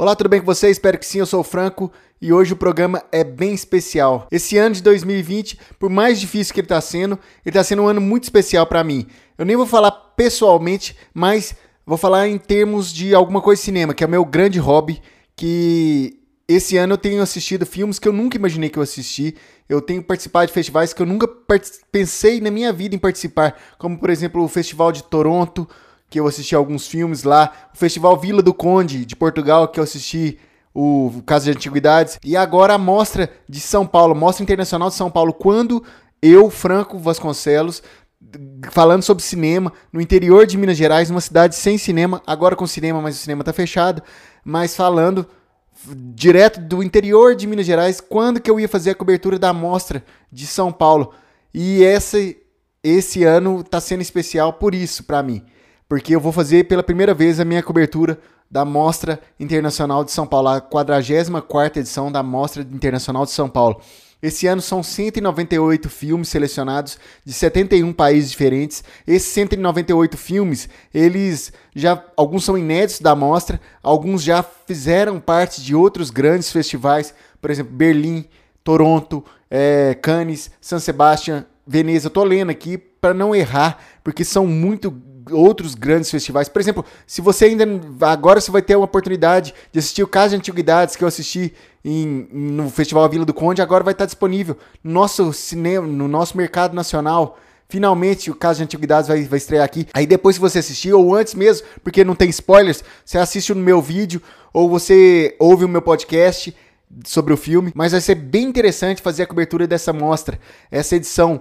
Olá, tudo bem com você? Espero que sim, eu sou o Franco e hoje o programa é bem especial. Esse ano de 2020, por mais difícil que ele está sendo, ele está sendo um ano muito especial para mim. Eu nem vou falar pessoalmente, mas vou falar em termos de alguma coisa de cinema, que é o meu grande hobby, que esse ano eu tenho assistido filmes que eu nunca imaginei que eu assisti. Eu tenho participado de festivais que eu nunca pensei na minha vida em participar, como por exemplo o Festival de Toronto, que eu assisti alguns filmes lá, o Festival Vila do Conde de Portugal, que eu assisti o Caso de Antiguidades, e agora a Mostra de São Paulo, Mostra Internacional de São Paulo, quando eu, Franco Vasconcelos, falando sobre cinema no interior de Minas Gerais, uma cidade sem cinema, agora com cinema, mas o cinema está fechado, mas falando direto do interior de Minas Gerais, quando que eu ia fazer a cobertura da Mostra de São Paulo. E esse, esse ano está sendo especial por isso para mim porque eu vou fazer pela primeira vez a minha cobertura da Mostra Internacional de São Paulo, a 44 edição da Mostra Internacional de São Paulo. Esse ano são 198 filmes selecionados de 71 países diferentes. Esses 198 filmes, eles já alguns são inéditos da mostra, alguns já fizeram parte de outros grandes festivais, por exemplo, Berlim, Toronto, é, Cannes, San Sebastian, Veneza. Eu tô lendo aqui para não errar, porque são muito outros grandes festivais. Por exemplo, se você ainda. Agora você vai ter a oportunidade de assistir o Caso de Antiguidades que eu assisti em, no Festival Vila do Conde, agora vai estar disponível no nosso cinema, no nosso mercado nacional. Finalmente o Caso de Antiguidades vai, vai estrear aqui. Aí depois, se você assistir, ou antes mesmo, porque não tem spoilers, você assiste no meu vídeo, ou você ouve o meu podcast sobre o filme, mas vai ser bem interessante fazer a cobertura dessa mostra. Essa edição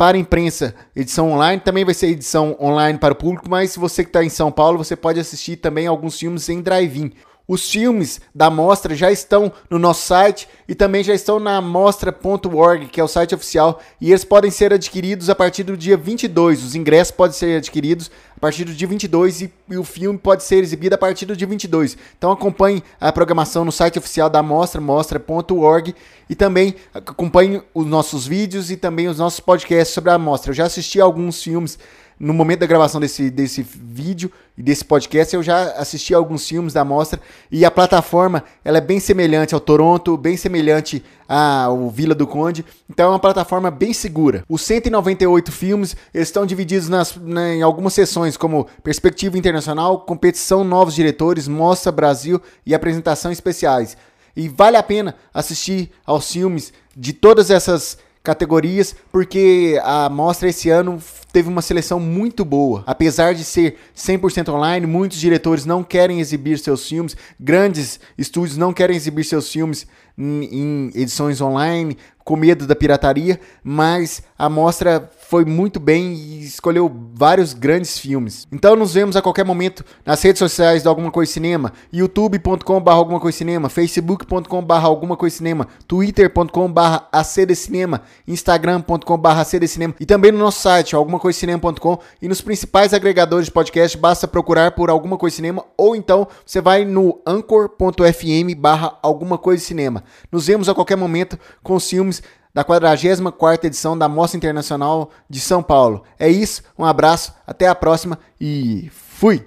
para a imprensa, edição online, também vai ser edição online para o público, mas se você que está em São Paulo, você pode assistir também alguns filmes em drive-in. Os filmes da mostra já estão no nosso site e também já estão na mostra.org, que é o site oficial, e eles podem ser adquiridos a partir do dia 22. Os ingressos podem ser adquiridos a partir do dia 22 e, e o filme pode ser exibido a partir do dia 22. Então acompanhe a programação no site oficial da mostra, mostra.org, e também acompanhe os nossos vídeos e também os nossos podcasts sobre a mostra. Eu já assisti alguns filmes no momento da gravação desse, desse vídeo e desse podcast, eu já assisti alguns filmes da mostra e a plataforma ela é bem semelhante ao Toronto, bem semelhante ao Vila do Conde, então é uma plataforma bem segura. Os 198 filmes estão divididos nas, na, em algumas seções, como Perspectiva Internacional, Competição Novos Diretores, Mostra Brasil e Apresentação Especiais. E vale a pena assistir aos filmes de todas essas categorias, porque a mostra esse ano teve uma seleção muito boa. Apesar de ser 100% online, muitos diretores não querem exibir seus filmes, grandes estúdios não querem exibir seus filmes em edições online, com medo da pirataria, mas a mostra foi muito bem e escolheu vários grandes filmes. Então nos vemos a qualquer momento nas redes sociais do Alguma Coisa Cinema, youtube.com.br alguma coisa cinema, facebook.com.br alguma coisa cinema, twitter.com.br acdcinema, instagram.com.br acdcinema e também no nosso site algumacoisinema.com e nos principais agregadores de podcast basta procurar por Alguma Coisa Cinema ou então você vai no anchor.fm barra alguma coisa cinema. Nos vemos a qualquer momento com os filmes da 44ª edição da Mostra Internacional de São Paulo. É isso, um abraço, até a próxima e fui!